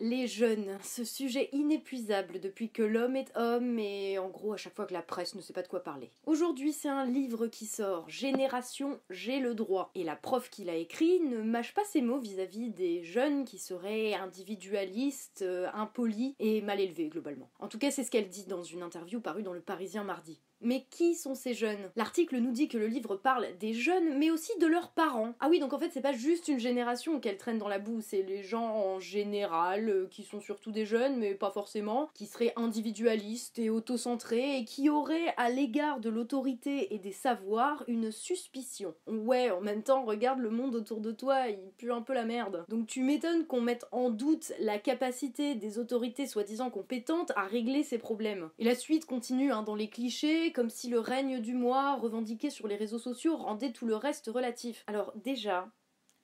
Les jeunes, ce sujet inépuisable depuis que l'homme est homme et en gros à chaque fois que la presse ne sait pas de quoi parler. Aujourd'hui c'est un livre qui sort, Génération, j'ai le droit. Et la prof qui l'a écrit ne mâche pas ses mots vis-à-vis des jeunes qui seraient individualistes, euh, impolis et mal élevés globalement. En tout cas c'est ce qu'elle dit dans une interview parue dans le Parisien mardi. Mais qui sont ces jeunes? L'article nous dit que le livre parle des jeunes, mais aussi de leurs parents. Ah oui, donc en fait, c'est pas juste une génération qu'elle traîne dans la boue, c'est les gens en général, euh, qui sont surtout des jeunes, mais pas forcément, qui seraient individualistes et autocentrés, et qui auraient, à l'égard de l'autorité et des savoirs, une suspicion. Ouais, en même temps, regarde le monde autour de toi, il pue un peu la merde. Donc tu m'étonnes qu'on mette en doute la capacité des autorités soi-disant compétentes à régler ces problèmes. Et la suite continue hein, dans les clichés, comme si le règne du moi revendiqué sur les réseaux sociaux rendait tout le reste relatif. Alors déjà,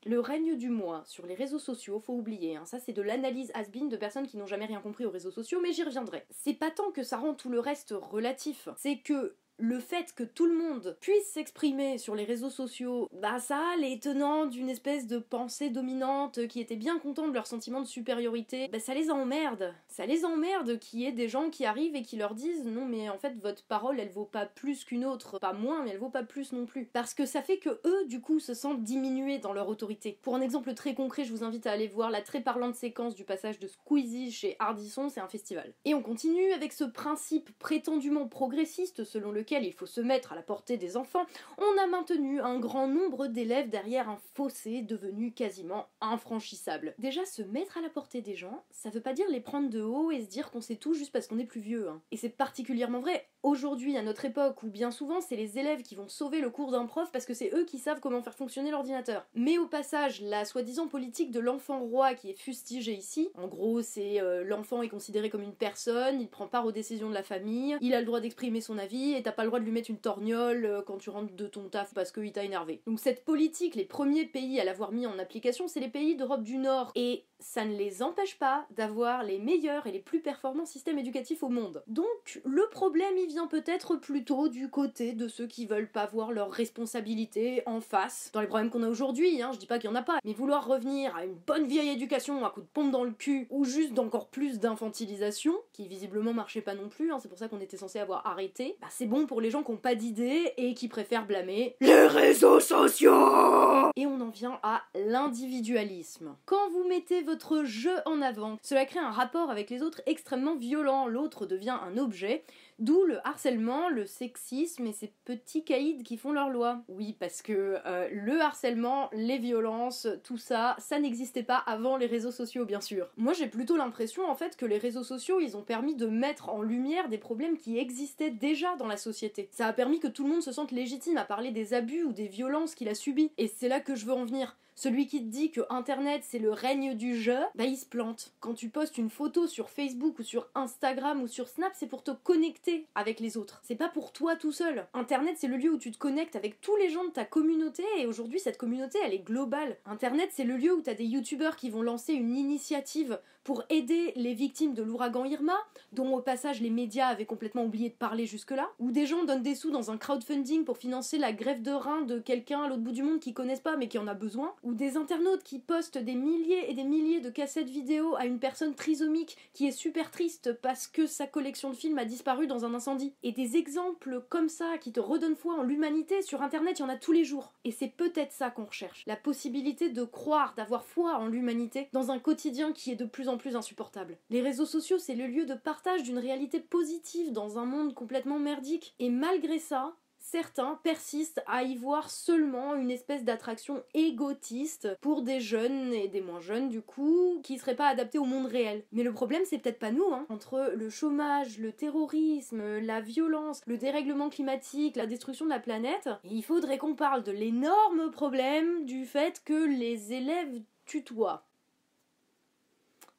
le règne du moi sur les réseaux sociaux, faut oublier, hein, ça c'est de l'analyse has-been de personnes qui n'ont jamais rien compris aux réseaux sociaux, mais j'y reviendrai. C'est pas tant que ça rend tout le reste relatif, c'est que le fait que tout le monde puisse s'exprimer sur les réseaux sociaux, bah ça, les tenants d'une espèce de pensée dominante qui étaient bien contents de leur sentiment de supériorité, bah ça les emmerde. Ça les emmerde qu'il y ait des gens qui arrivent et qui leur disent non mais en fait votre parole elle vaut pas plus qu'une autre, pas moins mais elle vaut pas plus non plus. Parce que ça fait que eux du coup se sentent diminués dans leur autorité. Pour un exemple très concret, je vous invite à aller voir la très parlante séquence du passage de Squeezie chez Hardisson, c'est un festival. Et on continue avec ce principe prétendument progressiste selon le il faut se mettre à la portée des enfants, on a maintenu un grand nombre d'élèves derrière un fossé devenu quasiment infranchissable. Déjà, se mettre à la portée des gens, ça veut pas dire les prendre de haut et se dire qu'on sait tout juste parce qu'on est plus vieux. Hein. Et c'est particulièrement vrai aujourd'hui, à notre époque, où bien souvent c'est les élèves qui vont sauver le cours d'un prof parce que c'est eux qui savent comment faire fonctionner l'ordinateur. Mais au passage, la soi-disant politique de l'enfant roi qui est fustigée ici, en gros, c'est euh, l'enfant est considéré comme une personne, il prend part aux décisions de la famille, il a le droit d'exprimer son avis t'as pas le droit de lui mettre une torgnole euh, quand tu rentres de ton taf parce qu'il t'a énervé. Donc cette politique, les premiers pays à l'avoir mis en application, c'est les pays d'Europe du Nord. Et ça ne les empêche pas d'avoir les meilleurs et les plus performants systèmes éducatifs au monde. Donc le problème il vient peut-être plutôt du côté de ceux qui veulent pas voir leurs responsabilités en face. Dans les problèmes qu'on a aujourd'hui, hein, je dis pas qu'il y en a pas, mais vouloir revenir à une bonne vieille éducation à coup de pompe dans le cul ou juste d'encore plus d'infantilisation, qui visiblement marchait pas non plus, hein, c'est pour ça qu'on était censé avoir arrêté, bah c'est bon pour les gens qui ont pas d'idées et qui préfèrent blâmer les réseaux sociaux Et on en vient à l'individualisme. Quand vous mettez votre jeu en avant, cela crée un rapport avec les autres extrêmement violent, l'autre devient un objet, D'où le harcèlement, le sexisme et ces petits caïds qui font leur loi. Oui, parce que euh, le harcèlement, les violences, tout ça, ça n'existait pas avant les réseaux sociaux, bien sûr. Moi, j'ai plutôt l'impression, en fait, que les réseaux sociaux, ils ont permis de mettre en lumière des problèmes qui existaient déjà dans la société. Ça a permis que tout le monde se sente légitime à parler des abus ou des violences qu'il a subies. Et c'est là que je veux en venir. Celui qui dit que Internet c'est le règne du bah il se plante. Quand tu postes une photo sur Facebook ou sur Instagram ou sur Snap, c'est pour te connecter avec les autres. C'est pas pour toi tout seul. Internet c'est le lieu où tu te connectes avec tous les gens de ta communauté et aujourd'hui cette communauté elle est globale. Internet c'est le lieu où t'as des youtubeurs qui vont lancer une initiative pour aider les victimes de l'ouragan Irma, dont au passage les médias avaient complètement oublié de parler jusque-là, où des gens donnent des sous dans un crowdfunding pour financer la grève de rein de quelqu'un à l'autre bout du monde qui connaissent pas mais qui en a besoin, ou des internautes qui postent des milliers et des milliers de cassettes vidéo à une personne trisomique qui est super triste parce que sa collection de films a disparu dans un incendie. Et des exemples comme ça qui te redonnent foi en l'humanité sur internet, il y en a tous les jours. Et c'est peut-être ça qu'on recherche, la possibilité de croire, d'avoir foi en l'humanité dans un quotidien qui est de plus en plus insupportable. Les réseaux sociaux, c'est le lieu de partage d'une réalité positive dans un monde complètement merdique. Et malgré ça, certains persistent à y voir seulement une espèce d'attraction égotiste pour des jeunes et des moins jeunes du coup qui seraient pas adaptés au monde réel. Mais le problème c'est peut-être pas nous hein. Entre le chômage, le terrorisme, la violence, le dérèglement climatique, la destruction de la planète, il faudrait qu'on parle de l'énorme problème du fait que les élèves tutoient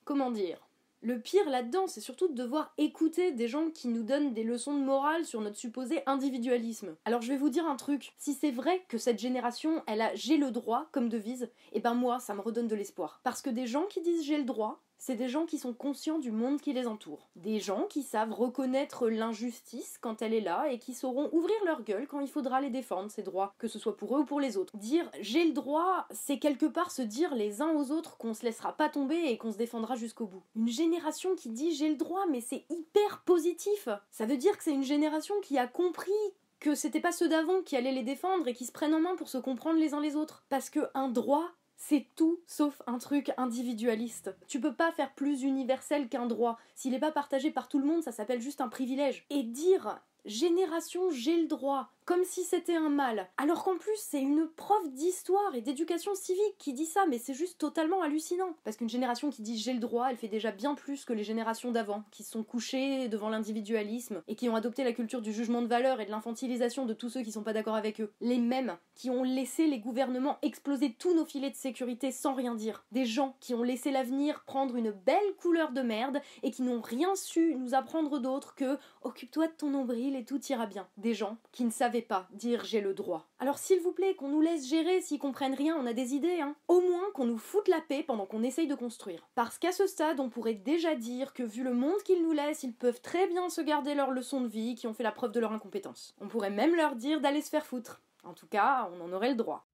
comment dire le pire là-dedans, c'est surtout de devoir écouter des gens qui nous donnent des leçons de morale sur notre supposé individualisme. Alors je vais vous dire un truc, si c'est vrai que cette génération, elle a j'ai le droit comme devise, et eh ben moi, ça me redonne de l'espoir. Parce que des gens qui disent j'ai le droit, c'est des gens qui sont conscients du monde qui les entoure. Des gens qui savent reconnaître l'injustice quand elle est là et qui sauront ouvrir leur gueule quand il faudra les défendre, ces droits, que ce soit pour eux ou pour les autres. Dire j'ai le droit, c'est quelque part se dire les uns aux autres qu'on se laissera pas tomber et qu'on se défendra jusqu'au bout. Une génération qui dit j'ai le droit, mais c'est hyper positif. Ça veut dire que c'est une génération qui a compris que c'était pas ceux d'avant qui allaient les défendre et qui se prennent en main pour se comprendre les uns les autres. Parce que un droit, c'est tout sauf un truc individualiste. Tu peux pas faire plus universel qu'un droit. S'il n'est pas partagé par tout le monde, ça s'appelle juste un privilège. Et dire génération j'ai le droit, comme si c'était un mal. Alors qu'en plus, c'est une prof d'histoire et d'éducation civique qui dit ça, mais c'est juste totalement hallucinant. Parce qu'une génération qui dit j'ai le droit, elle fait déjà bien plus que les générations d'avant, qui sont couchées devant l'individualisme et qui ont adopté la culture du jugement de valeur et de l'infantilisation de tous ceux qui sont pas d'accord avec eux. Les mêmes qui ont laissé les gouvernements exploser tous nos filets de sécurité sans rien dire. Des gens qui ont laissé l'avenir prendre une belle couleur de merde et qui n'ont rien su nous apprendre d'autre que occupe-toi de ton nombril et tout ira bien. Des gens qui ne pas dire j'ai le droit. Alors s'il vous plaît, qu'on nous laisse gérer s'ils comprennent rien, on a des idées, hein. Au moins qu'on nous foute la paix pendant qu'on essaye de construire. Parce qu'à ce stade, on pourrait déjà dire que vu le monde qu'ils nous laissent, ils peuvent très bien se garder leurs leçons de vie qui ont fait la preuve de leur incompétence. On pourrait même leur dire d'aller se faire foutre. En tout cas, on en aurait le droit.